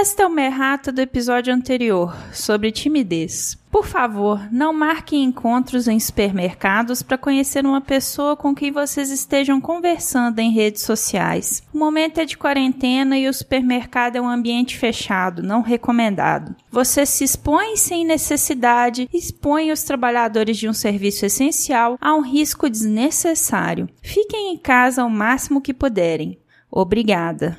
Esta é uma errata do episódio anterior, sobre timidez. Por favor, não marquem encontros em supermercados para conhecer uma pessoa com quem vocês estejam conversando em redes sociais. O momento é de quarentena e o supermercado é um ambiente fechado, não recomendado. Você se expõe sem necessidade, expõe os trabalhadores de um serviço essencial a um risco desnecessário. Fiquem em casa o máximo que puderem. Obrigada.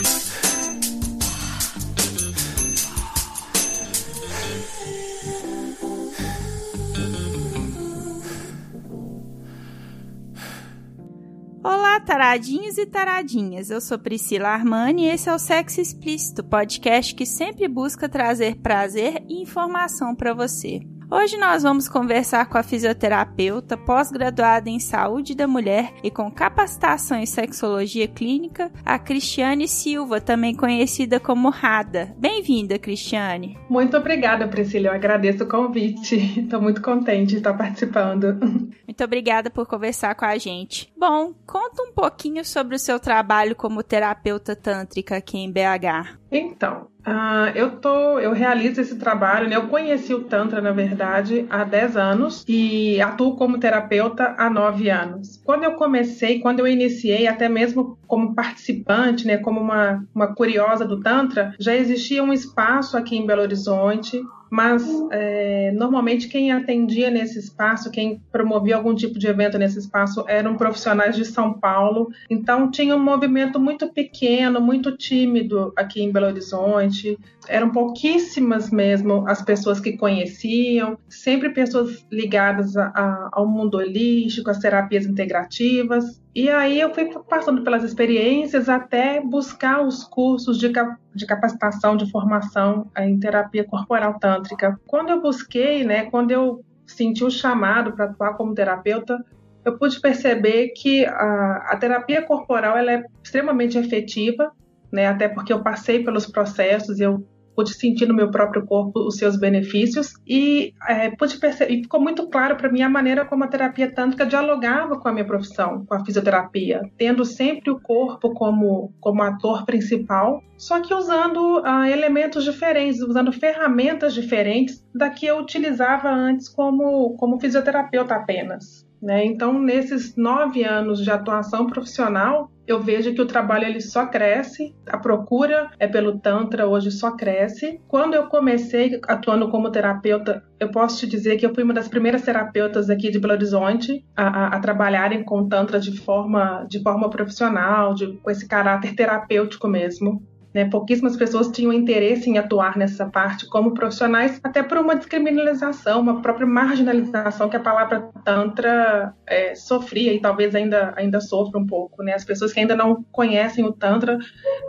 Taradinhos e taradinhas. Eu sou Priscila Armani e esse é o Sexo Explícito, podcast que sempre busca trazer prazer e informação para você. Hoje nós vamos conversar com a fisioterapeuta pós-graduada em saúde da mulher e com capacitação em sexologia clínica, a Cristiane Silva, também conhecida como Rada. Bem-vinda, Cristiane. Muito obrigada, Priscila. Eu agradeço o convite. Estou muito contente de estar participando. Muito obrigada por conversar com a gente. Bom, conta um pouquinho sobre o seu trabalho como terapeuta tântrica aqui em BH. Então, Uh, eu tô, eu realizo esse trabalho, né? Eu conheci o Tantra, na verdade, há 10 anos e atuo como terapeuta há 9 anos. Quando eu comecei, quando eu iniciei, até mesmo como participante, né, como uma, uma curiosa do Tantra, já existia um espaço aqui em Belo Horizonte mas é, normalmente quem atendia nesse espaço, quem promovia algum tipo de evento nesse espaço eram profissionais de São Paulo, então tinha um movimento muito pequeno, muito tímido aqui em Belo Horizonte, eram pouquíssimas mesmo as pessoas que conheciam, sempre pessoas ligadas a, a, ao mundo holístico, às terapias integrativas, e aí eu fui passando pelas experiências até buscar os cursos de, de capacitação, de formação em terapia corporal tântrica. Quando eu busquei, né, quando eu senti o chamado para atuar como terapeuta, eu pude perceber que a, a terapia corporal ela é extremamente efetiva, né, até porque eu passei pelos processos, eu pude sentir no meu próprio corpo os seus benefícios e é, pude perceber, e ficou muito claro para mim a maneira como a terapia tântrica dialogava com a minha profissão, com a fisioterapia, tendo sempre o corpo como, como ator principal, só que usando uh, elementos diferentes, usando ferramentas diferentes da que eu utilizava antes como, como fisioterapeuta apenas. Né? Então, nesses nove anos de atuação profissional, eu vejo que o trabalho ele só cresce, a procura é pelo Tantra hoje só cresce. Quando eu comecei atuando como terapeuta, eu posso te dizer que eu fui uma das primeiras terapeutas aqui de Belo Horizonte a, a, a trabalharem com Tantra de forma, de forma profissional, de, com esse caráter terapêutico mesmo. Né? Pouquíssimas pessoas tinham interesse em atuar nessa parte como profissionais, até por uma descriminalização, uma própria marginalização que a palavra Tantra é, sofria e talvez ainda, ainda sofra um pouco. Né? As pessoas que ainda não conhecem o Tantra,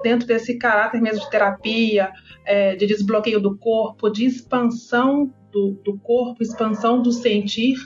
dentro desse caráter mesmo de terapia, é, de desbloqueio do corpo, de expansão do, do corpo, expansão do sentir,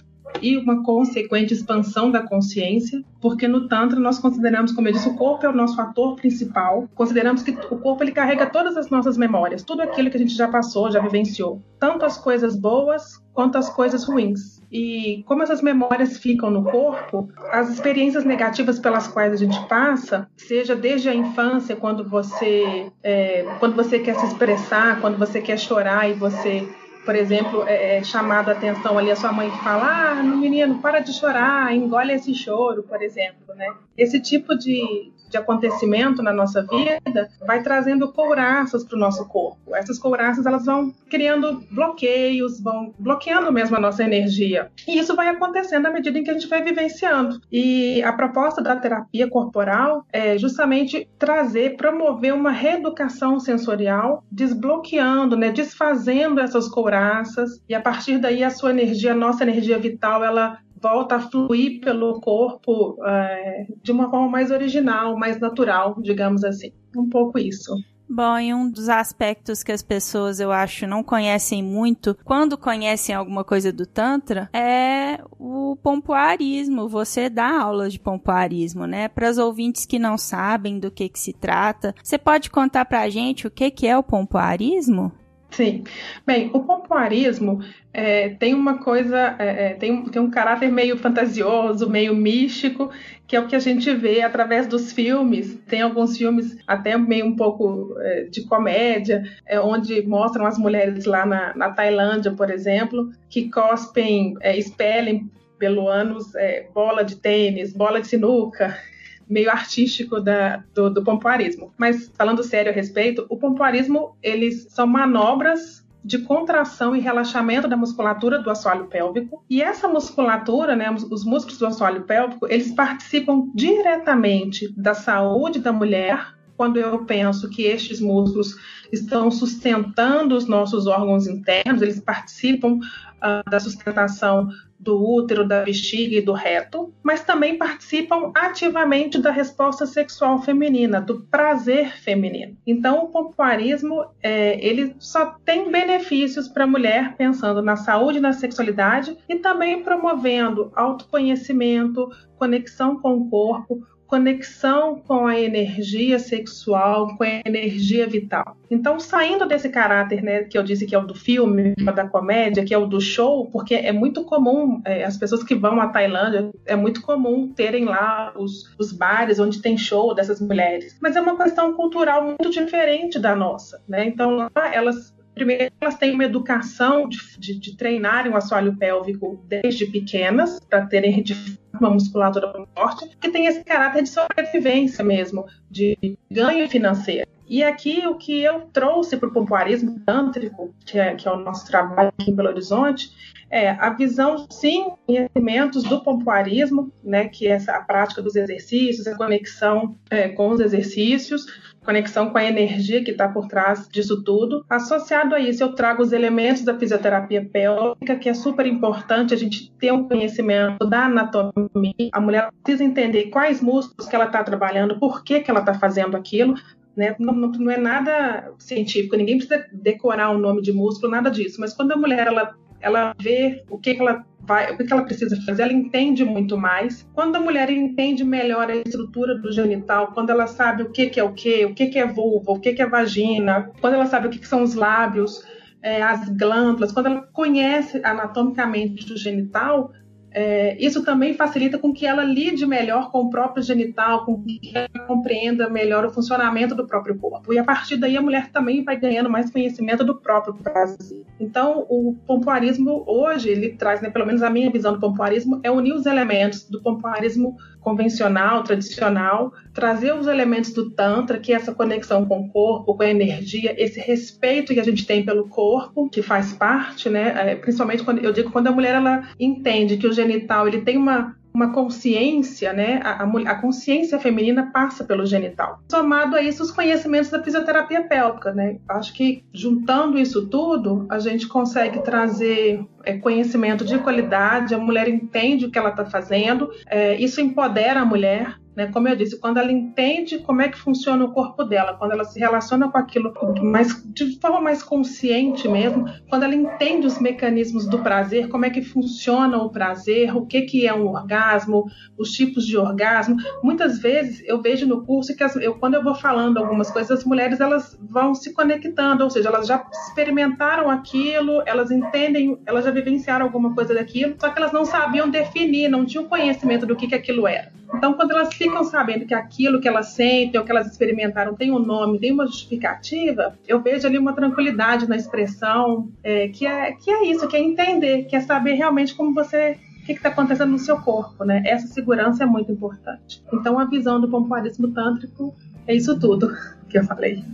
e uma consequente expansão da consciência, porque no Tantra nós consideramos, como eu disse, o corpo é o nosso ator principal, consideramos que o corpo ele carrega todas as nossas memórias, tudo aquilo que a gente já passou, já vivenciou, tanto as coisas boas quanto as coisas ruins. E como essas memórias ficam no corpo, as experiências negativas pelas quais a gente passa, seja desde a infância, quando você, é, quando você quer se expressar, quando você quer chorar e você por exemplo, é, é, chamado a atenção ali a sua mãe que fala, ah, menino, para de chorar, engole esse choro, por exemplo, né? Esse tipo de, de acontecimento na nossa vida vai trazendo couraças para o nosso corpo. Essas couraças elas vão criando bloqueios, vão bloqueando mesmo a nossa energia. E isso vai acontecendo à medida em que a gente vai vivenciando. E a proposta da terapia corporal é justamente trazer, promover uma reeducação sensorial, desbloqueando, né, desfazendo essas couraças e a partir daí a sua energia, a nossa energia vital, ela volta a fluir pelo corpo é, de uma forma mais original, mais natural, digamos assim. Um pouco isso. Bom, e um dos aspectos que as pessoas, eu acho, não conhecem muito, quando conhecem alguma coisa do Tantra, é o pompoarismo. Você dá aulas de pompoarismo, né? Para os ouvintes que não sabem do que, que se trata, você pode contar para a gente o que, que é o pompoarismo? Sim. Bem, o pompoarismo é, tem uma coisa, é, é, tem, tem um caráter meio fantasioso, meio místico, que é o que a gente vê através dos filmes. Tem alguns filmes até meio um pouco é, de comédia, é, onde mostram as mulheres lá na, na Tailândia, por exemplo, que cospem, é, expelem pelo ânus bola de tênis, bola de sinuca meio artístico da, do, do pompoarismo. Mas falando sério a respeito, o pompoarismo eles são manobras de contração e relaxamento da musculatura do assoalho pélvico. E essa musculatura, né, os músculos do assoalho pélvico, eles participam diretamente da saúde da mulher. Quando eu penso que estes músculos estão sustentando os nossos órgãos internos, eles participam uh, da sustentação do útero, da bexiga e do reto, mas também participam ativamente da resposta sexual feminina, do prazer feminino. Então, o pompoarismo é, ele só tem benefícios para a mulher pensando na saúde na sexualidade e também promovendo autoconhecimento, conexão com o corpo, conexão com a energia sexual, com a energia vital. Então, saindo desse caráter, né, que eu disse que é o do filme, é da comédia, que é o do show, porque é muito comum, é, as pessoas que vão à Tailândia, é muito comum terem lá os, os bares onde tem show dessas mulheres. Mas é uma questão cultural muito diferente da nossa, né? Então, lá elas Primeiro, elas têm uma educação de, de, de treinarem o assoalho pélvico desde pequenas, para terem de uma musculatura forte, que tem esse caráter de sobrevivência mesmo, de ganho financeiro. E aqui o que eu trouxe para o pompoarismo tântrico, que é, que é o nosso trabalho aqui em Belo Horizonte, é a visão, sim, conhecimentos do pompoarismo, né, que é essa, a prática dos exercícios, a conexão é, com os exercícios, conexão com a energia que está por trás disso tudo. Associado a isso, eu trago os elementos da fisioterapia pélvica, que é super importante a gente ter um conhecimento da anatomia. A mulher precisa entender quais músculos que ela está trabalhando, por que, que ela está fazendo aquilo, né? Não, não, é nada científico, ninguém precisa decorar o um nome de músculo, nada disso. Mas quando a mulher ela, ela vê o que, ela vai, o que ela precisa fazer, ela entende muito mais. Quando a mulher entende melhor a estrutura do genital, quando ela sabe o que, que é o que, o que, que é vulva, o que, que é vagina, quando ela sabe o que, que são os lábios, é, as glândulas, quando ela conhece anatomicamente o genital, é, isso também facilita com que ela lide melhor com o próprio genital, com que ela compreenda melhor o funcionamento do próprio corpo. E a partir daí a mulher também vai ganhando mais conhecimento do próprio prazer. Então, o pompoarismo hoje, ele traz, né, pelo menos a minha visão do pompoarismo, é unir os elementos do pompoarismo convencional, tradicional, trazer os elementos do Tantra, que é essa conexão com o corpo, com a energia, esse respeito que a gente tem pelo corpo, que faz parte, né? É, principalmente quando eu digo quando a mulher ela entende que o genital ele tem uma uma consciência, né? A, a, consciência feminina passa pelo genital. Somado a isso, os conhecimentos da fisioterapia pélvica, né? Acho que juntando isso tudo, a gente consegue trazer é, conhecimento de qualidade, a mulher entende o que ela está fazendo, é, isso empodera a mulher, né? Como eu disse, quando ela entende como é que funciona o corpo dela, quando ela se relaciona com aquilo mais, de forma mais consciente mesmo, quando ela entende os mecanismos do prazer, como é que funciona o prazer, o que, que é um orgasmo, os tipos de orgasmo. Muitas vezes eu vejo no curso que as, eu, quando eu vou falando algumas coisas, as mulheres elas vão se conectando, ou seja, elas já experimentaram aquilo, elas entendem, elas já vivenciaram alguma coisa daquilo, só que elas não sabiam definir, não tinham conhecimento do que, que aquilo era. Então, quando elas ficam sabendo que aquilo que elas sentem ou que elas experimentaram tem um nome, tem uma justificativa, eu vejo ali uma tranquilidade na expressão, é, que, é, que é isso, que é entender, que é saber realmente como você o que está acontecendo no seu corpo, né? Essa segurança é muito importante. Então, a visão do pompoarismo tântrico é isso tudo que eu falei.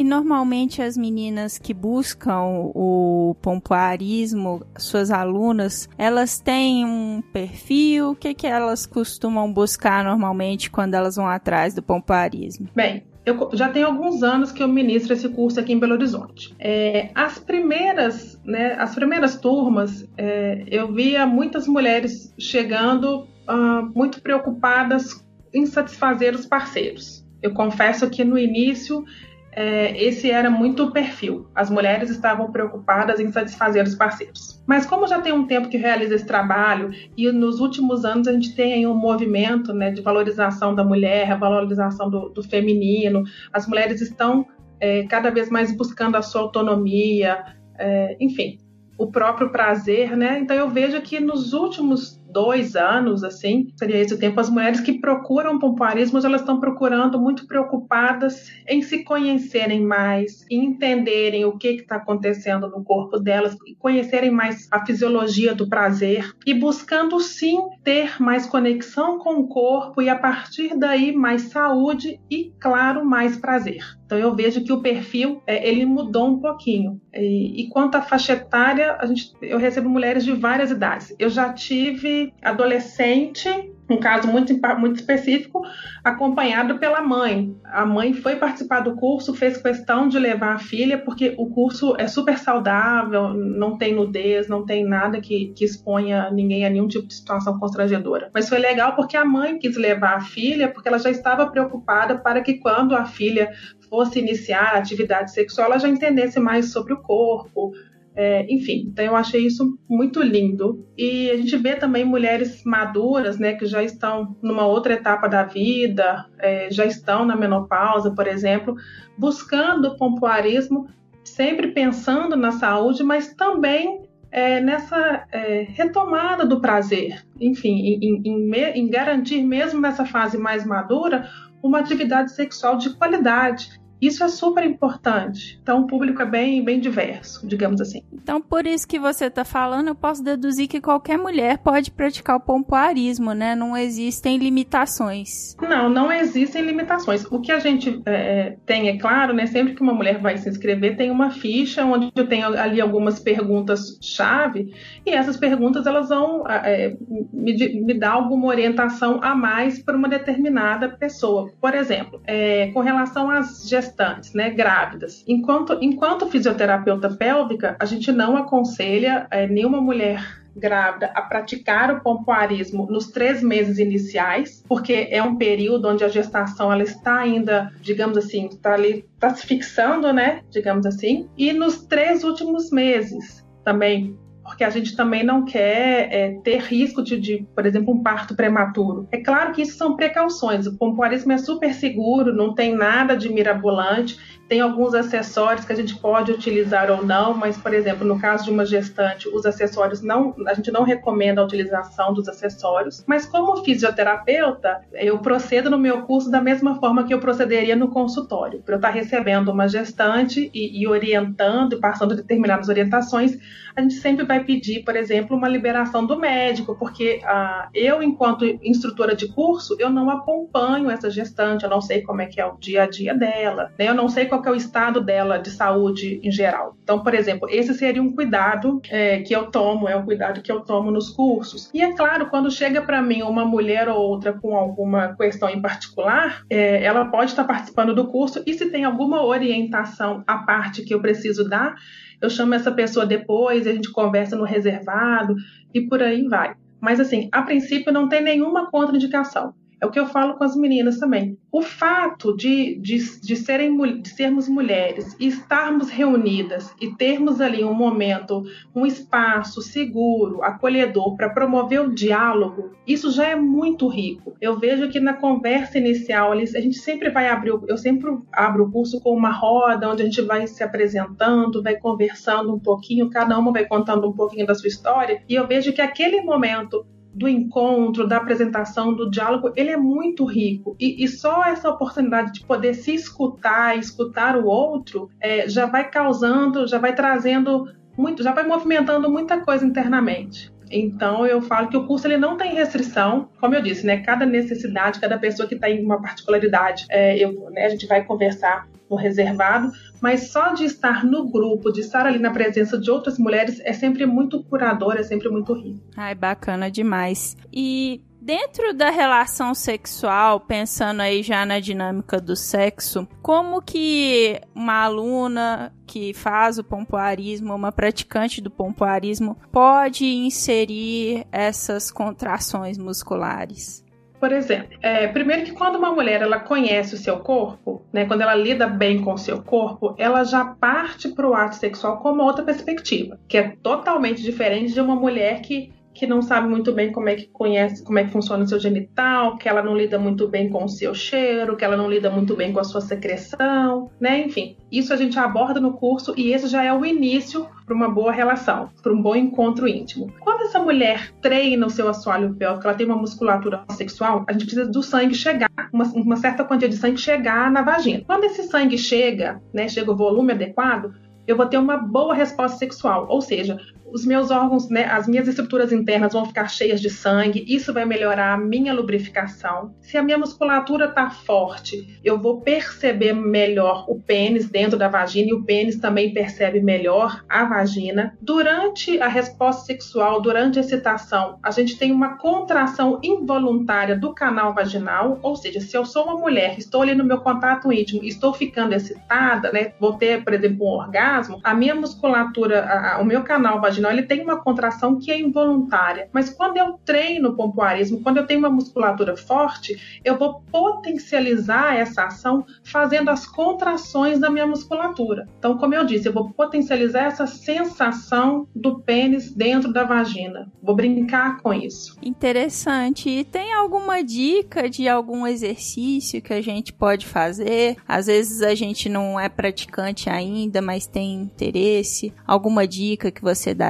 E normalmente as meninas que buscam o pompoarismo, suas alunas, elas têm um perfil? O que, que elas costumam buscar normalmente quando elas vão atrás do pompoarismo? Bem, eu já tenho alguns anos que eu ministro esse curso aqui em Belo Horizonte. É, as primeiras, né, as primeiras turmas, é, eu via muitas mulheres chegando uh, muito preocupadas em satisfazer os parceiros. Eu confesso que no início é, esse era muito o perfil. As mulheres estavam preocupadas em satisfazer os parceiros. Mas como já tem um tempo que realiza esse trabalho e nos últimos anos a gente tem um movimento né, de valorização da mulher, a valorização do, do feminino, as mulheres estão é, cada vez mais buscando a sua autonomia, é, enfim, o próprio prazer, né? Então eu vejo que nos últimos dois anos, assim, seria esse o tempo, as mulheres que procuram pompoarismo, elas estão procurando muito preocupadas em se conhecerem mais, em entenderem o que está acontecendo no corpo delas, conhecerem mais a fisiologia do prazer e buscando sim ter mais conexão com o corpo e a partir daí mais saúde e, claro, mais prazer. Então eu vejo que o perfil é, ele mudou um pouquinho. E, e quanto à faixa etária, a gente, eu recebo mulheres de várias idades. Eu já tive adolescente, um caso muito, muito específico, acompanhado pela mãe. A mãe foi participar do curso, fez questão de levar a filha, porque o curso é super saudável, não tem nudez, não tem nada que, que exponha ninguém a nenhum tipo de situação constrangedora. Mas foi legal porque a mãe quis levar a filha, porque ela já estava preocupada para que quando a filha fosse iniciar a atividade sexual, ela já entendesse mais sobre o corpo, é, enfim, então eu achei isso muito lindo. E a gente vê também mulheres maduras, né, que já estão numa outra etapa da vida, é, já estão na menopausa, por exemplo, buscando o pompoarismo, sempre pensando na saúde, mas também é, nessa é, retomada do prazer, enfim, em, em, em garantir, mesmo nessa fase mais madura, uma atividade sexual de qualidade isso é super importante. Então, o público é bem, bem diverso, digamos assim. Então, por isso que você está falando, eu posso deduzir que qualquer mulher pode praticar o pompoarismo, né? Não existem limitações. Não, não existem limitações. O que a gente é, é, tem, é claro, né? Sempre que uma mulher vai se inscrever, tem uma ficha onde eu tenho ali algumas perguntas-chave e essas perguntas elas vão é, me, me dar alguma orientação a mais para uma determinada pessoa. Por exemplo, é, com relação às gestões gestantes, né, grávidas. Enquanto, enquanto fisioterapeuta pélvica, a gente não aconselha é, nenhuma mulher grávida a praticar o pompoarismo nos três meses iniciais, porque é um período onde a gestação ela está ainda, digamos assim, está ali, está se fixando, né, digamos assim, e nos três últimos meses também porque a gente também não quer é, ter risco de, de, por exemplo, um parto prematuro. É claro que isso são precauções. O pompoarismo é super seguro, não tem nada de mirabolante tem alguns acessórios que a gente pode utilizar ou não, mas, por exemplo, no caso de uma gestante, os acessórios não, a gente não recomenda a utilização dos acessórios. Mas como fisioterapeuta, eu procedo no meu curso da mesma forma que eu procederia no consultório. Para eu estar recebendo uma gestante e, e orientando, passando determinadas orientações, a gente sempre vai pedir, por exemplo, uma liberação do médico, porque ah, eu, enquanto instrutora de curso, eu não acompanho essa gestante, eu não sei como é que é o dia a dia dela, né? eu não sei qual qual é o estado dela de saúde em geral. Então, por exemplo, esse seria um cuidado é, que eu tomo, é um cuidado que eu tomo nos cursos. E é claro, quando chega para mim uma mulher ou outra com alguma questão em particular, é, ela pode estar participando do curso e se tem alguma orientação à parte que eu preciso dar, eu chamo essa pessoa depois, a gente conversa no reservado e por aí vai. Mas assim, a princípio não tem nenhuma contraindicação. É o que eu falo com as meninas também. O fato de, de, de, serem, de sermos mulheres e estarmos reunidas e termos ali um momento, um espaço seguro, acolhedor para promover o diálogo, isso já é muito rico. Eu vejo que na conversa inicial a gente sempre vai abrir, eu sempre abro o curso com uma roda onde a gente vai se apresentando, vai conversando um pouquinho, cada uma vai contando um pouquinho da sua história, e eu vejo que aquele momento do encontro, da apresentação, do diálogo, ele é muito rico. E, e só essa oportunidade de poder se escutar, escutar o outro, é, já vai causando, já vai trazendo muito, já vai movimentando muita coisa internamente. Então eu falo que o curso ele não tem restrição, como eu disse, né? Cada necessidade, cada pessoa que está em uma particularidade, é, eu, né, a gente vai conversar no reservado, mas só de estar no grupo, de estar ali na presença de outras mulheres, é sempre muito curador, é sempre muito rico. Ai, bacana demais. E Dentro da relação sexual, pensando aí já na dinâmica do sexo, como que uma aluna que faz o pompoarismo, uma praticante do pompoarismo, pode inserir essas contrações musculares? Por exemplo, é, primeiro que quando uma mulher ela conhece o seu corpo, né, quando ela lida bem com o seu corpo, ela já parte para o ato sexual com uma outra perspectiva, que é totalmente diferente de uma mulher que que não sabe muito bem como é que conhece, como é que funciona o seu genital, que ela não lida muito bem com o seu cheiro, que ela não lida muito bem com a sua secreção, né? Enfim, isso a gente aborda no curso e esse já é o início para uma boa relação, para um bom encontro íntimo. Quando essa mulher treina o seu assoalho pélvico, ela tem uma musculatura sexual, a gente precisa do sangue chegar, uma, uma certa quantia de sangue chegar na vagina. Quando esse sangue chega, né, chega o volume adequado, eu vou ter uma boa resposta sexual, ou seja, os meus órgãos, né, as minhas estruturas internas vão ficar cheias de sangue, isso vai melhorar a minha lubrificação. Se a minha musculatura está forte, eu vou perceber melhor o pênis dentro da vagina e o pênis também percebe melhor a vagina. Durante a resposta sexual, durante a excitação, a gente tem uma contração involuntária do canal vaginal, ou seja, se eu sou uma mulher, estou ali no meu contato íntimo, estou ficando excitada, né, vou ter, por exemplo, um orgasmo, a minha musculatura, a, a, o meu canal vaginal ele tem uma contração que é involuntária. Mas quando eu treino o pompoarismo, quando eu tenho uma musculatura forte, eu vou potencializar essa ação fazendo as contrações da minha musculatura. Então, como eu disse, eu vou potencializar essa sensação do pênis dentro da vagina. Vou brincar com isso. Interessante. E tem alguma dica de algum exercício que a gente pode fazer? Às vezes a gente não é praticante ainda, mas tem interesse. Alguma dica que você dá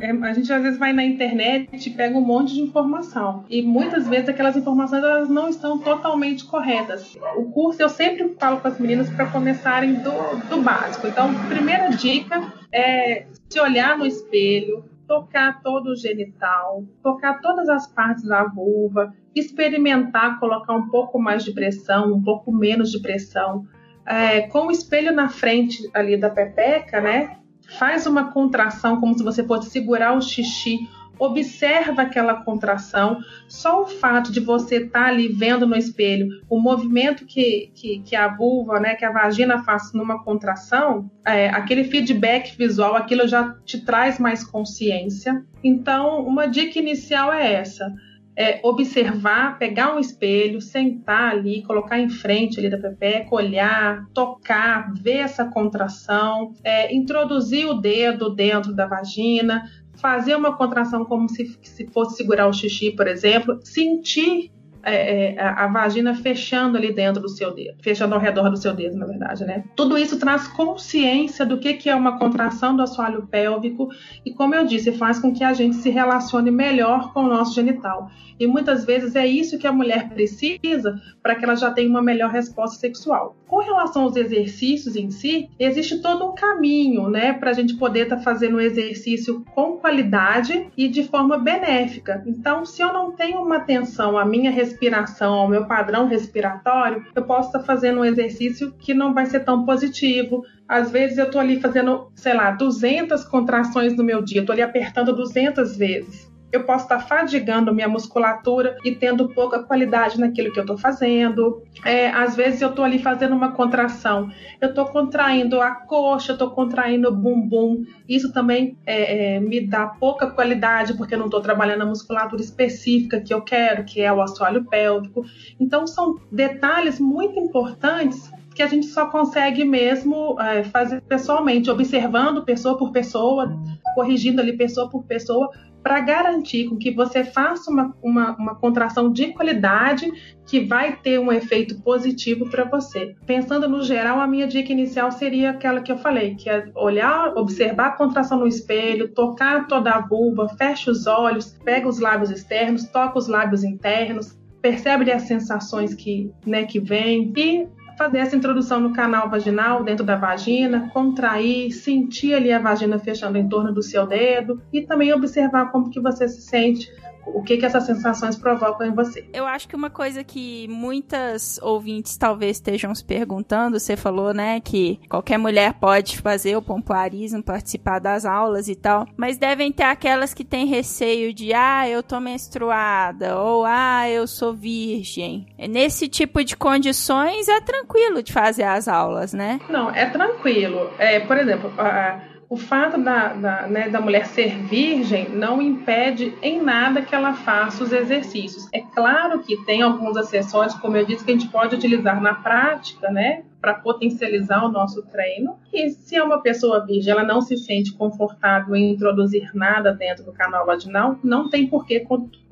é, a gente às vezes vai na internet e pega um monte de informação. E muitas vezes aquelas informações elas não estão totalmente corretas. O curso eu sempre falo com as meninas para começarem do, do básico. Então, primeira dica é se olhar no espelho, tocar todo o genital, tocar todas as partes da vulva, experimentar colocar um pouco mais de pressão, um pouco menos de pressão. É, com o espelho na frente ali da pepeca, né? Faz uma contração como se você fosse segurar o xixi, observa aquela contração. Só o fato de você estar tá ali vendo no espelho o movimento que, que, que, a vulva, né, que a vagina faz numa contração, é, aquele feedback visual, aquilo já te traz mais consciência. Então, uma dica inicial é essa é, observar, pegar um espelho, sentar ali, colocar em frente ali da pepeca, olhar, tocar, ver essa contração, é, introduzir o dedo dentro da vagina, fazer uma contração como se, se fosse segurar o xixi, por exemplo, sentir é, é a vagina fechando ali dentro do seu dedo, fechando ao redor do seu dedo, na verdade, né? Tudo isso traz consciência do que, que é uma contração do assoalho pélvico e, como eu disse, faz com que a gente se relacione melhor com o nosso genital. E muitas vezes é isso que a mulher precisa para que ela já tenha uma melhor resposta sexual. Com relação aos exercícios em si, existe todo um caminho, né, para a gente poder estar tá fazendo o exercício com qualidade e de forma benéfica. Então, se eu não tenho uma atenção à minha respiração, ao meu padrão respiratório, eu posso estar fazendo um exercício que não vai ser tão positivo, às vezes eu tô ali fazendo, sei lá, 200 contrações no meu dia, tô ali apertando 200 vezes eu posso estar fadigando minha musculatura e tendo pouca qualidade naquilo que eu estou fazendo. É, às vezes eu estou ali fazendo uma contração, eu estou contraindo a coxa, estou contraindo o bumbum. Isso também é, é, me dá pouca qualidade porque eu não estou trabalhando a musculatura específica que eu quero, que é o assoalho pélvico. Então são detalhes muito importantes que a gente só consegue mesmo é, fazer pessoalmente, observando pessoa por pessoa, corrigindo ali pessoa por pessoa, para garantir com que você faça uma, uma, uma, contração de qualidade que vai ter um efeito positivo para você. Pensando no geral, a minha dica inicial seria aquela que eu falei, que é olhar, observar a contração no espelho, tocar toda a vulva, fecha os olhos, pega os lábios externos, toca os lábios internos, percebe as sensações que, né, que vêm e fazer essa introdução no canal vaginal, dentro da vagina, contrair, sentir ali a vagina fechando em torno do seu dedo e também observar como que você se sente o que, que essas sensações provocam em você. Eu acho que uma coisa que muitas ouvintes talvez estejam se perguntando, você falou, né, que qualquer mulher pode fazer o pompoarismo, participar das aulas e tal, mas devem ter aquelas que têm receio de, ah, eu tô menstruada, ou ah, eu sou virgem. Nesse tipo de condições é tranquilo de fazer as aulas, né? Não, é tranquilo. É, por exemplo, a o fato da, da, né, da mulher ser virgem não impede em nada que ela faça os exercícios. É claro que tem alguns acessórios, como eu disse, que a gente pode utilizar na prática, né? Para potencializar o nosso treino. E se é uma pessoa virgem, ela não se sente confortável em introduzir nada dentro do canal vaginal, não tem por que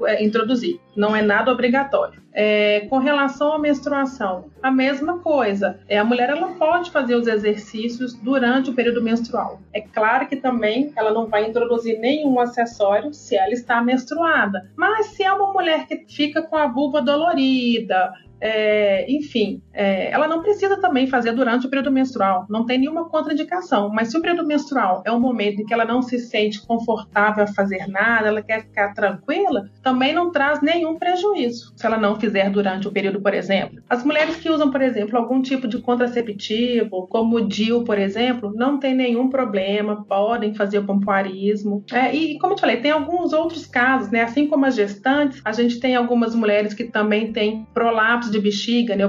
é, introduzir. Não é nada obrigatório. É, com relação à menstruação, a mesma coisa. É, a mulher ela pode fazer os exercícios durante o período menstrual. É claro que também ela não vai introduzir nenhum acessório se ela está menstruada. Mas se é uma mulher que fica com a vulva dolorida, é, enfim, é, ela não precisa também fazer durante o período menstrual, não tem nenhuma contraindicação. Mas se o período menstrual é um momento em que ela não se sente confortável a fazer nada, ela quer ficar tranquila, também não traz nenhum prejuízo se ela não fizer durante o período, por exemplo. As mulheres que usam, por exemplo, algum tipo de contraceptivo, como o DIU, por exemplo, não tem nenhum problema, podem fazer o pompoarismo. É, e, como eu te falei, tem alguns outros casos, né? Assim como as gestantes, a gente tem algumas mulheres que também têm prolapso de bexiga, né,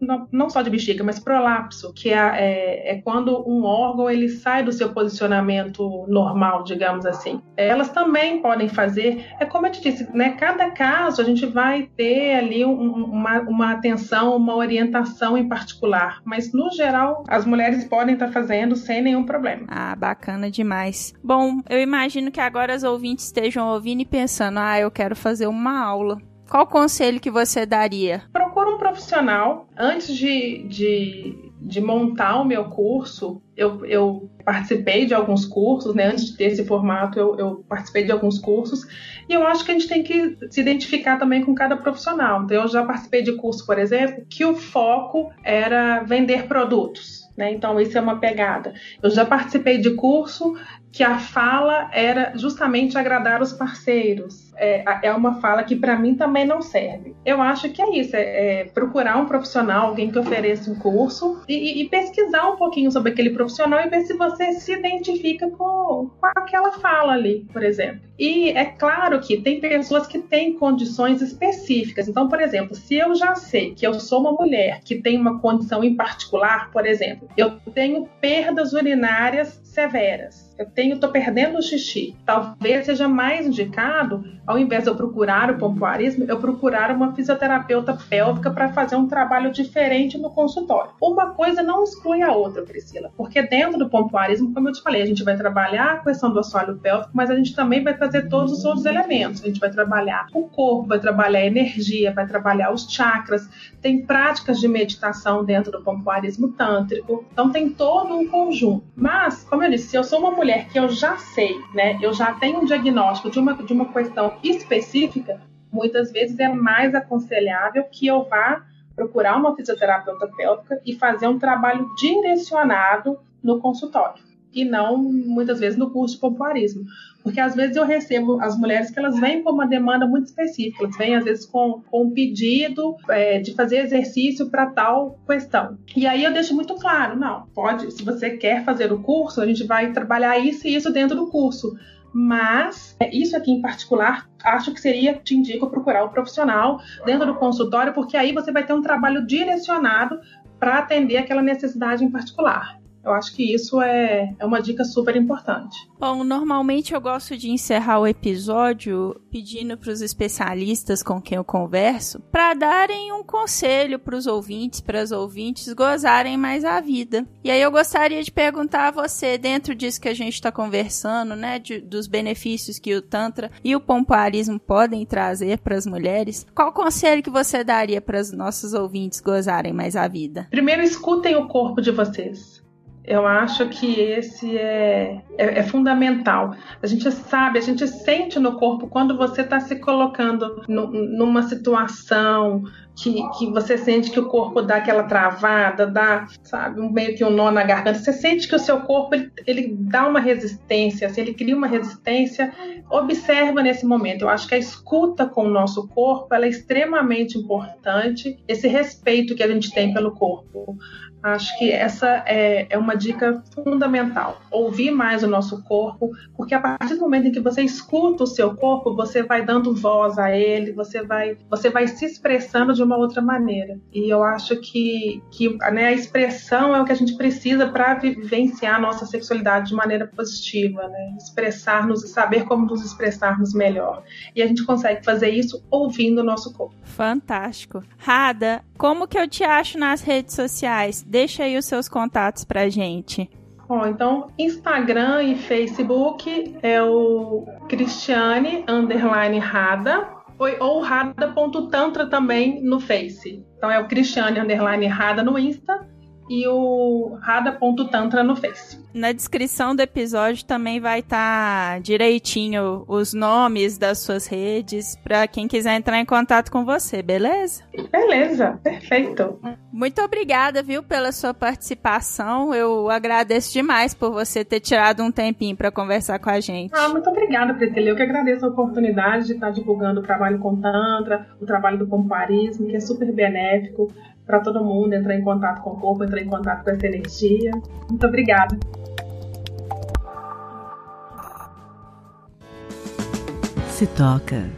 não, não, só de bexiga, mas prolapso, que é, é, é, quando um órgão ele sai do seu posicionamento normal, digamos assim. Elas também podem fazer, é como eu te disse, né, cada caso a gente vai ter ali um, uma, uma atenção, uma orientação em particular, mas no geral as mulheres podem estar fazendo sem nenhum problema. Ah, bacana demais. Bom, eu imagino que agora as ouvintes estejam ouvindo e pensando, ah, eu quero fazer uma aula. Qual conselho que você daria? Procura um profissional. Antes de, de, de montar o meu curso, eu, eu, participei de alguns cursos, né? Antes de ter esse formato, eu, eu, participei de alguns cursos. E eu acho que a gente tem que se identificar também com cada profissional. Então, eu já participei de curso, por exemplo, que o foco era vender produtos. Né? Então, isso é uma pegada. Eu já participei de curso que a fala era justamente agradar os parceiros. É, é uma fala que para mim também não serve. Eu acho que é isso, é, é procurar um profissional, alguém que ofereça um curso e, e, pesquisar um pouquinho sobre aquele profissional e ver se você se identifica com, com aquela fala ali, por exemplo. E é claro que tem pessoas que têm condições específicas. Então, por exemplo, se eu já sei que eu sou uma mulher que tem uma condição em particular, por exemplo, eu tenho perdas urinárias severas eu tenho, tô perdendo o xixi. Talvez seja mais indicado, ao invés de eu procurar o pompoarismo, eu procurar uma fisioterapeuta pélvica para fazer um trabalho diferente no consultório. Uma coisa não exclui a outra, Priscila, porque dentro do pompoarismo, como eu te falei, a gente vai trabalhar a questão do assoalho pélvico, mas a gente também vai trazer todos os outros elementos. A gente vai trabalhar o corpo, vai trabalhar a energia, vai trabalhar os chakras, tem práticas de meditação dentro do pompoarismo tântrico, então tem todo um conjunto. Mas, como eu disse, se eu sou uma mulher que eu já sei, né, eu já tenho um diagnóstico de uma, de uma questão específica, muitas vezes é mais aconselhável que eu vá procurar uma fisioterapeuta pélvica e fazer um trabalho direcionado no consultório e não muitas vezes no curso de pompoarismo. Porque às vezes eu recebo as mulheres que elas vêm com uma demanda muito específica, elas vêm às vezes com, com um pedido é, de fazer exercício para tal questão. E aí eu deixo muito claro, não, pode, se você quer fazer o curso, a gente vai trabalhar isso e isso dentro do curso. Mas é, isso aqui em particular, acho que seria, te indico, procurar o profissional dentro do consultório, porque aí você vai ter um trabalho direcionado para atender aquela necessidade em particular. Eu acho que isso é, é uma dica super importante. Bom, normalmente eu gosto de encerrar o episódio pedindo para os especialistas com quem eu converso para darem um conselho para os ouvintes, para as ouvintes gozarem mais a vida. E aí eu gostaria de perguntar a você, dentro disso que a gente está conversando, né, de, dos benefícios que o Tantra e o pompoarismo podem trazer para as mulheres, qual conselho que você daria para os nossos ouvintes gozarem mais a vida? Primeiro, escutem o corpo de vocês eu acho que esse é, é, é, fundamental. A gente sabe, a gente sente no corpo quando você está se colocando no, numa situação que, que você sente que o corpo dá aquela travada, dá, sabe, um, meio que um nó na garganta. Você sente que o seu corpo ele, ele dá uma resistência, assim, ele cria uma resistência. Observa nesse momento. Eu acho que a escuta com o nosso corpo é extremamente importante. Esse respeito que a gente tem pelo corpo Acho que essa é, é uma dica fundamental. Ouvir mais o nosso corpo, porque a partir do momento em que você escuta o seu corpo, você vai dando voz a ele, você vai, você vai se expressando de uma outra maneira. E eu acho que, que né, a expressão é o que a gente precisa para vivenciar a nossa sexualidade de maneira positiva, né? Expressar-nos e saber como nos expressarmos melhor. E a gente consegue fazer isso ouvindo o nosso corpo. Fantástico. Rada, como que eu te acho nas redes sociais? Deixa aí os seus contatos pra gente. Bom, então, Instagram e Facebook é o Cristiane underline Rada ou rada.tantra também no Face. Então é o Cristiane underline Rada no Insta e o rada.tantra no Face. Na descrição do episódio também vai estar tá direitinho os nomes das suas redes para quem quiser entrar em contato com você, beleza? Beleza, perfeito. Muito obrigada, viu, pela sua participação. Eu agradeço demais por você ter tirado um tempinho para conversar com a gente. Ah, muito obrigada, Priscila. Eu que agradeço a oportunidade de estar divulgando o trabalho com Tantra, o trabalho do Pompoarismo, que é super benéfico para todo mundo entrar em contato com o corpo, entrar em contato com essa energia. Muito obrigada. Se toca.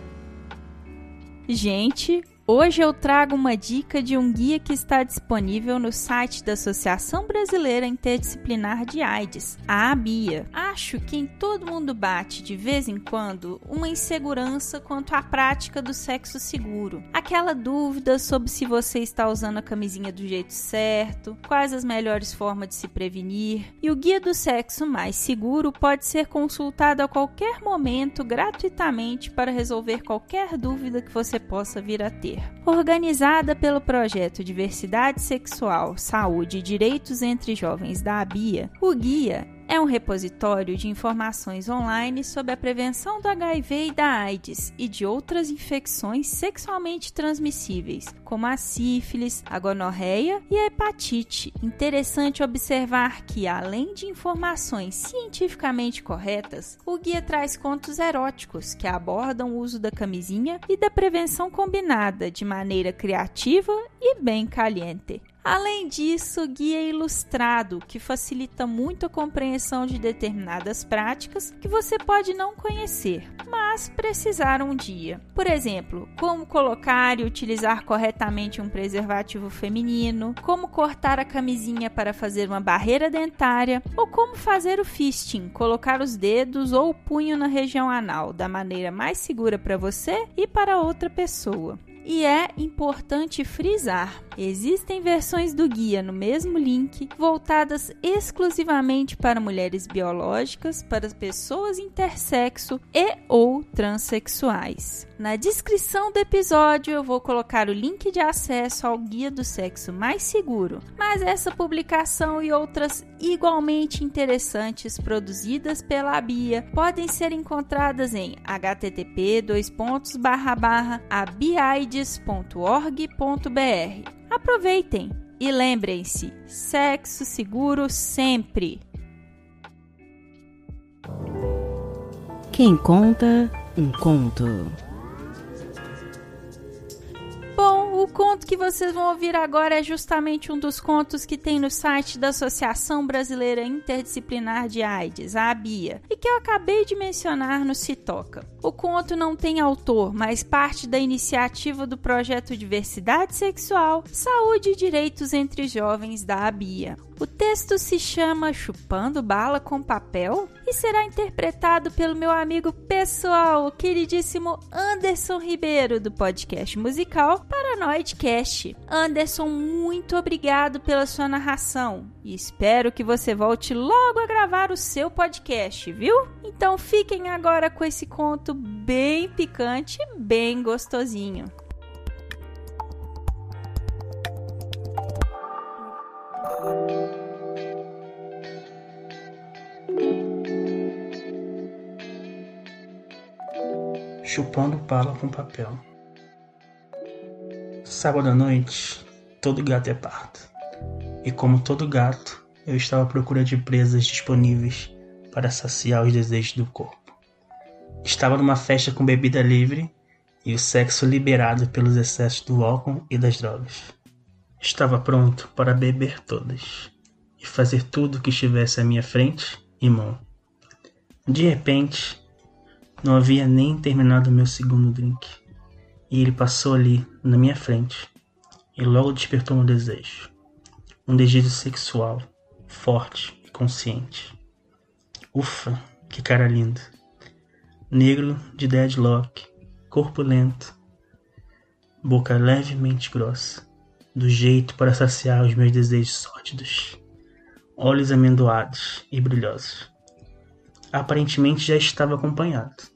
Gente, Hoje eu trago uma dica de um guia que está disponível no site da Associação Brasileira Interdisciplinar de AIDS, a ABIA. Acho que em todo mundo bate de vez em quando uma insegurança quanto à prática do sexo seguro. Aquela dúvida sobre se você está usando a camisinha do jeito certo, quais as melhores formas de se prevenir. E o guia do sexo mais seguro pode ser consultado a qualquer momento gratuitamente para resolver qualquer dúvida que você possa vir a ter. Organizada pelo projeto Diversidade Sexual, Saúde e Direitos entre Jovens da ABIA, o guia é um repositório de informações online sobre a prevenção do HIV e da AIDS e de outras infecções sexualmente transmissíveis, como a sífilis, a gonorreia e a hepatite. Interessante observar que, além de informações cientificamente corretas, o guia traz contos eróticos que abordam o uso da camisinha e da prevenção combinada de maneira criativa e bem caliente. Além disso, guia ilustrado, que facilita muito a compreensão de determinadas práticas que você pode não conhecer, mas precisar um dia. Por exemplo, como colocar e utilizar corretamente um preservativo feminino, como cortar a camisinha para fazer uma barreira dentária, ou como fazer o fisting, colocar os dedos ou o punho na região anal da maneira mais segura para você e para outra pessoa. E é importante frisar: existem versões do guia no mesmo link voltadas exclusivamente para mulheres biológicas, para pessoas intersexo e ou transexuais. Na descrição do episódio eu vou colocar o link de acesso ao guia do sexo mais seguro, mas essa publicação e outras igualmente interessantes produzidas pela Bia podem ser encontradas em http://abiaides.org.br. Aproveitem e lembrem-se, sexo seguro sempre. Quem conta um conto. Conto que vocês vão ouvir agora é justamente um dos contos que tem no site da Associação Brasileira Interdisciplinar de AIDS, a ABIA, e que eu acabei de mencionar no Citoca. O conto não tem autor, mas parte da iniciativa do projeto Diversidade Sexual, Saúde e Direitos entre Jovens da ABIA. O texto se chama Chupando Bala com Papel e será interpretado pelo meu amigo pessoal, o queridíssimo Anderson Ribeiro, do podcast musical Paranoidcast. Anderson, muito obrigado pela sua narração e espero que você volte logo a gravar o seu podcast, viu? Então fiquem agora com esse conto bem picante e bem gostosinho. Chupando bala com papel. Sábado à noite, todo gato é pardo. E como todo gato, eu estava à procura de presas disponíveis para saciar os desejos do corpo. Estava numa festa com bebida livre e o sexo liberado pelos excessos do álcool e das drogas. Estava pronto para beber todas e fazer tudo o que estivesse à minha frente e mão. De repente, não havia nem terminado meu segundo drink, e ele passou ali na minha frente e logo despertou um desejo. Um desejo sexual, forte e consciente. Ufa, que cara linda. Negro de deadlock, corpo lento, boca levemente grossa, do jeito para saciar os meus desejos sórdidos. Olhos amendoados e brilhosos. Aparentemente já estava acompanhado.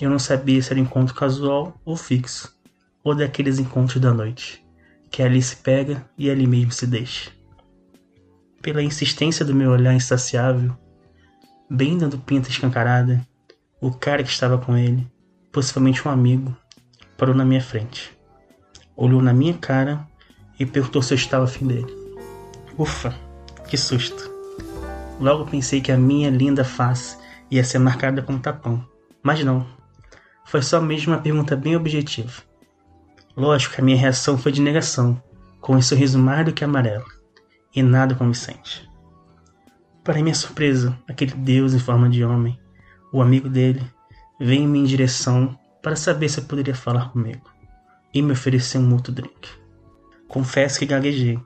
Eu não sabia se era encontro casual ou fixo, ou daqueles encontros da noite, que ali se pega e ali mesmo se deixa. Pela insistência do meu olhar insaciável, bem dando pinta escancarada, o cara que estava com ele, possivelmente um amigo, parou na minha frente. Olhou na minha cara e perguntou se eu estava afim dele. Ufa, que susto! Logo pensei que a minha linda face ia ser marcada com um tapão, mas não. Foi só mesmo uma pergunta bem objetiva. Lógico que a minha reação foi de negação, com um sorriso mais do que amarelo, e nada convincente. Para minha surpresa, aquele deus em forma de homem, o amigo dele, veio em minha direção para saber se poderia falar comigo, e me ofereceu um outro drink. Confesso que gaguejei.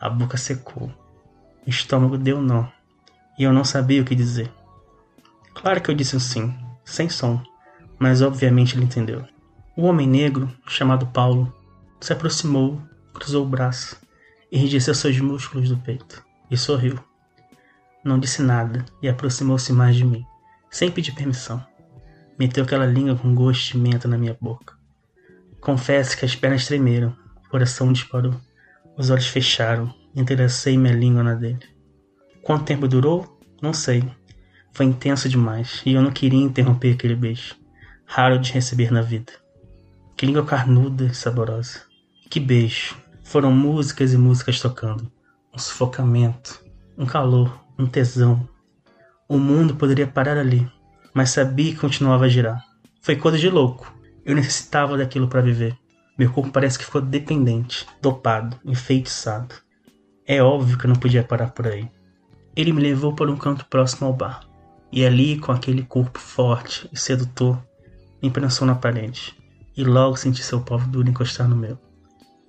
A boca secou. O estômago deu nó. E eu não sabia o que dizer. Claro que eu disse um sim, sem som, mas obviamente ele entendeu. O homem negro, chamado Paulo, se aproximou, cruzou o braço, enrijeceu seus músculos do peito e sorriu. Não disse nada e aproximou-se mais de mim, sem pedir permissão. Meteu aquela língua com gosto de menta na minha boca. Confesso que as pernas tremeram coração disparou. Os olhos fecharam. Interessei minha língua na dele. Quanto tempo durou? Não sei. Foi intenso demais e eu não queria interromper aquele beijo. Raro de receber na vida. Que língua carnuda e saborosa. Que beijo. Foram músicas e músicas tocando. Um sufocamento, um calor, um tesão. O mundo poderia parar ali, mas sabia que continuava a girar. Foi coisa de louco. Eu necessitava daquilo para viver. Meu corpo parece que ficou dependente, dopado, enfeitiçado. É óbvio que eu não podia parar por aí. Ele me levou para um canto próximo ao bar. E ali, com aquele corpo forte e sedutor, me prensou na parede. E logo senti seu pau duro encostar no meu.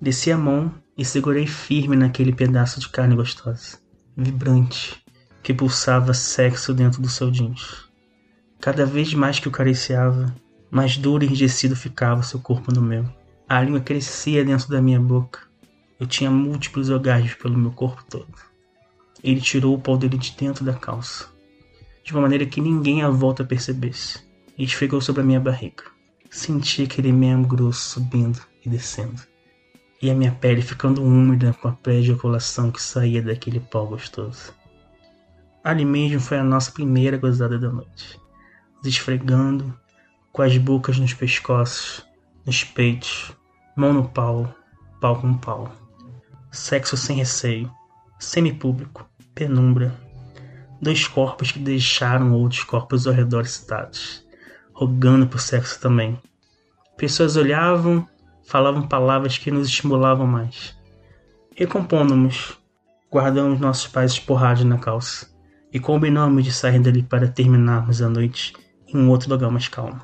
Desci a mão e segurei firme naquele pedaço de carne gostosa, vibrante, que pulsava sexo dentro do seu jeans. Cada vez mais que o cariciava, mais duro e enrijecido ficava seu corpo no meu. A língua crescia dentro da minha boca. Eu tinha múltiplos orgasmos pelo meu corpo todo. Ele tirou o pau dele de dentro da calça, de uma maneira que ninguém à volta percebesse, e esfregou sobre a minha barriga. Senti aquele membro grosso subindo e descendo, e a minha pele ficando úmida com a pré-ejaculação que saía daquele pau gostoso. Ali mesmo foi a nossa primeira gozada da noite, nos esfregando, com as bocas nos pescoços, nos peitos, mão no pau, pau com pau. Sexo sem receio, semipúblico, penumbra. Dois corpos que deixaram outros corpos ao redor excitados, rogando por sexo também. Pessoas olhavam, falavam palavras que nos estimulavam mais. Recompondo-nos, guardamos nossos pais esporrados na calça e combinamos de sair dali para terminarmos a noite em um outro lugar mais calmo,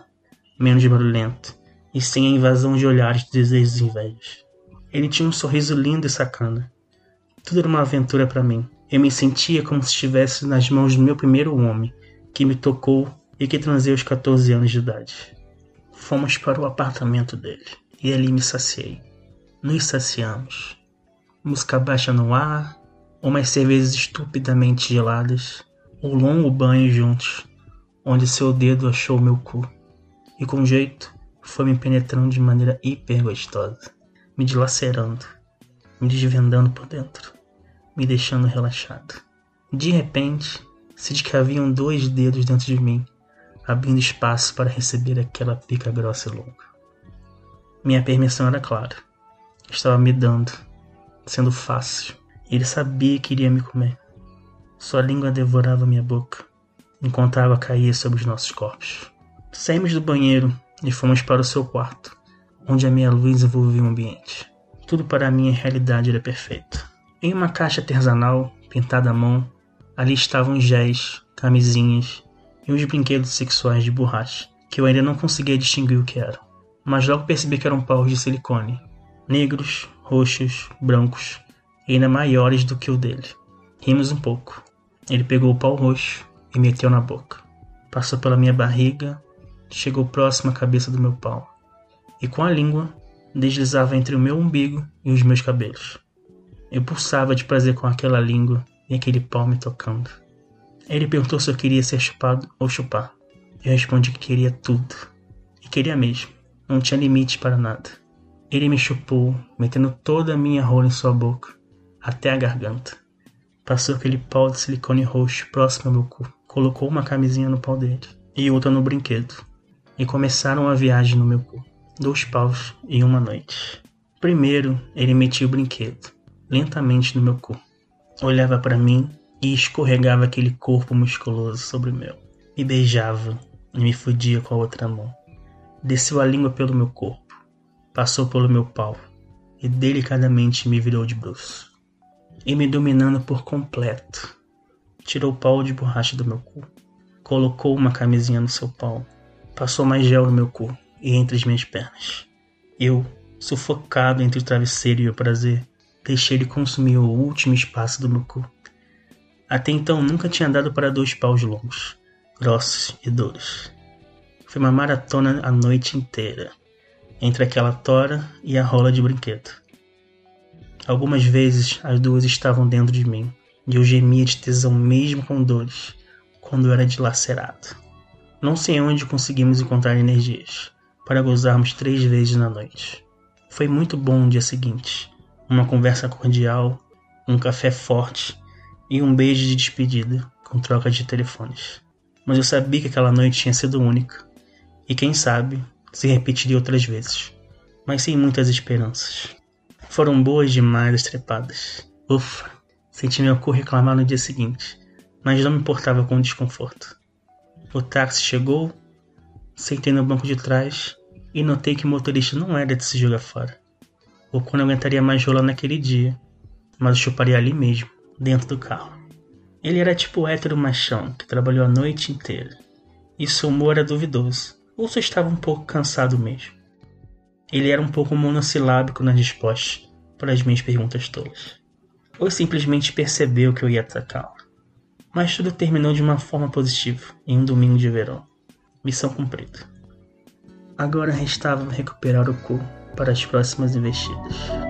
menos barulhento e sem a invasão de olhares de desejos invejas. Ele tinha um sorriso lindo e sacana. Tudo era uma aventura para mim. Eu me sentia como se estivesse nas mãos do meu primeiro homem, que me tocou e que transei aos 14 anos de idade. Fomos para o apartamento dele e ali me saciei. Nos saciamos. Música baixa no ar, umas cervejas estupidamente geladas, um longo banho juntos, onde seu dedo achou meu cu. E com jeito, foi me penetrando de maneira hiper gostosa, me dilacerando, me desvendando por dentro, me deixando relaxado. De repente, senti que haviam dois dedos dentro de mim, abrindo espaço para receber aquela pica grossa e longa. Minha permissão era clara. Estava me dando, sendo fácil. Ele sabia que iria me comer. Sua língua devorava minha boca, enquanto a água caía sobre os nossos corpos. Saímos do banheiro e fomos para o seu quarto, onde a minha luz envolvia o ambiente. Tudo para mim em realidade era perfeito. Em uma caixa artesanal, pintada à mão, ali estavam géis, camisinhas e uns brinquedos sexuais de borracha, que eu ainda não conseguia distinguir o que eram. Mas logo percebi que eram paus de silicone, negros, roxos, brancos e ainda maiores do que o dele. Rimos um pouco. Ele pegou o pau roxo e meteu na boca. Passou pela minha barriga, chegou próximo à cabeça do meu pau. E com a língua, deslizava entre o meu umbigo e os meus cabelos. Eu pulsava de prazer com aquela língua e aquele pau me tocando. Ele perguntou se eu queria ser chupado ou chupar. Eu respondi que queria tudo. E queria mesmo. Não tinha limite para nada. Ele me chupou, metendo toda a minha rola em sua boca, até a garganta. Passou aquele pau de silicone roxo próximo ao meu cu. Colocou uma camisinha no pau dele e outra no brinquedo. E começaram a viagem no meu cu. Dois paus em uma noite. Primeiro, ele metia o brinquedo, lentamente no meu cu. Olhava para mim e escorregava aquele corpo musculoso sobre o meu. Me beijava e me fudia com a outra mão. Desceu a língua pelo meu corpo passou pelo meu pau e delicadamente me virou de bruços. E me dominando por completo, tirou o pau de borracha do meu cu, colocou uma camisinha no seu pau, passou mais gel no meu cu e entre as minhas pernas. Eu, sufocado entre o travesseiro e o prazer, deixei ele consumir o último espaço do meu cu. Até então nunca tinha dado para dois paus longos, grossos e duros. Foi uma maratona a noite inteira entre aquela tora e a rola de brinquedo. Algumas vezes as duas estavam dentro de mim e eu gemia de tesão mesmo com dores quando era dilacerado. Não sei onde conseguimos encontrar energias para gozarmos três vezes na noite. Foi muito bom o dia seguinte, uma conversa cordial, um café forte e um beijo de despedida com troca de telefones. Mas eu sabia que aquela noite tinha sido única e quem sabe se repetiria outras vezes, mas sem muitas esperanças. Foram boas demais as trepadas. Ufa, senti meu cu reclamar no dia seguinte, mas não me importava com o desconforto. O táxi chegou, sentei no banco de trás e notei que o motorista não era de se jogar fora. O cu não aguentaria mais rolar naquele dia, mas eu chuparia ali mesmo, dentro do carro. Ele era tipo hétero machão que trabalhou a noite inteira. E seu humor era duvidoso ou só estava um pouco cansado mesmo. Ele era um pouco monossilábico nas respostas para as minhas perguntas tolas. Ou simplesmente percebeu que eu ia atacá-lo. Mas tudo terminou de uma forma positiva, em um domingo de verão. Missão cumprida. Agora restava recuperar o cu para as próximas investidas.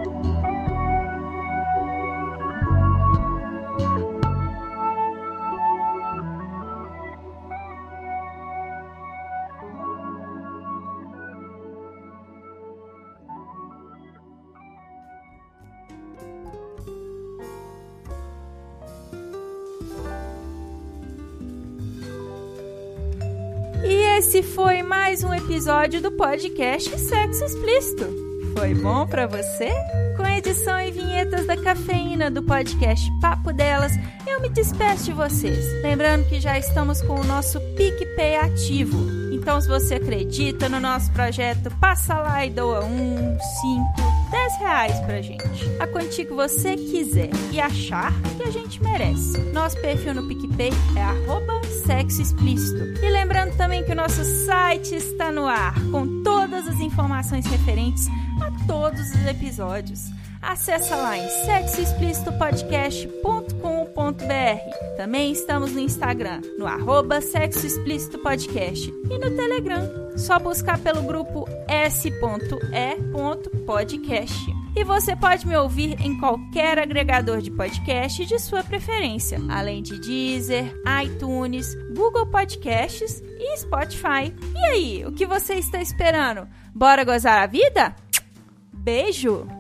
Esse foi mais um episódio do podcast Sexo Explícito. Foi bom para você? Com edição e vinhetas da cafeína do podcast Papo Delas, eu me despeço de vocês. Lembrando que já estamos com o nosso PicPay ativo. Então, se você acredita no nosso projeto, passa lá e doa um, cinco, dez reais pra gente. A quantia que você quiser e achar que a gente merece. Nosso perfil no PicPay é arroba sexo explícito. E lembrando também que o nosso site está no ar, com todas as informações referentes a todos os episódios. Acesse lá em sexoexplicitopodcast.com.br. Também estamos no Instagram, no arroba Sexo Explícito Podcast e no Telegram. Só buscar pelo grupo s.e.podcast. E você pode me ouvir em qualquer agregador de podcast de sua preferência, além de Deezer, iTunes, Google Podcasts e Spotify. E aí, o que você está esperando? Bora gozar a vida? Beijo!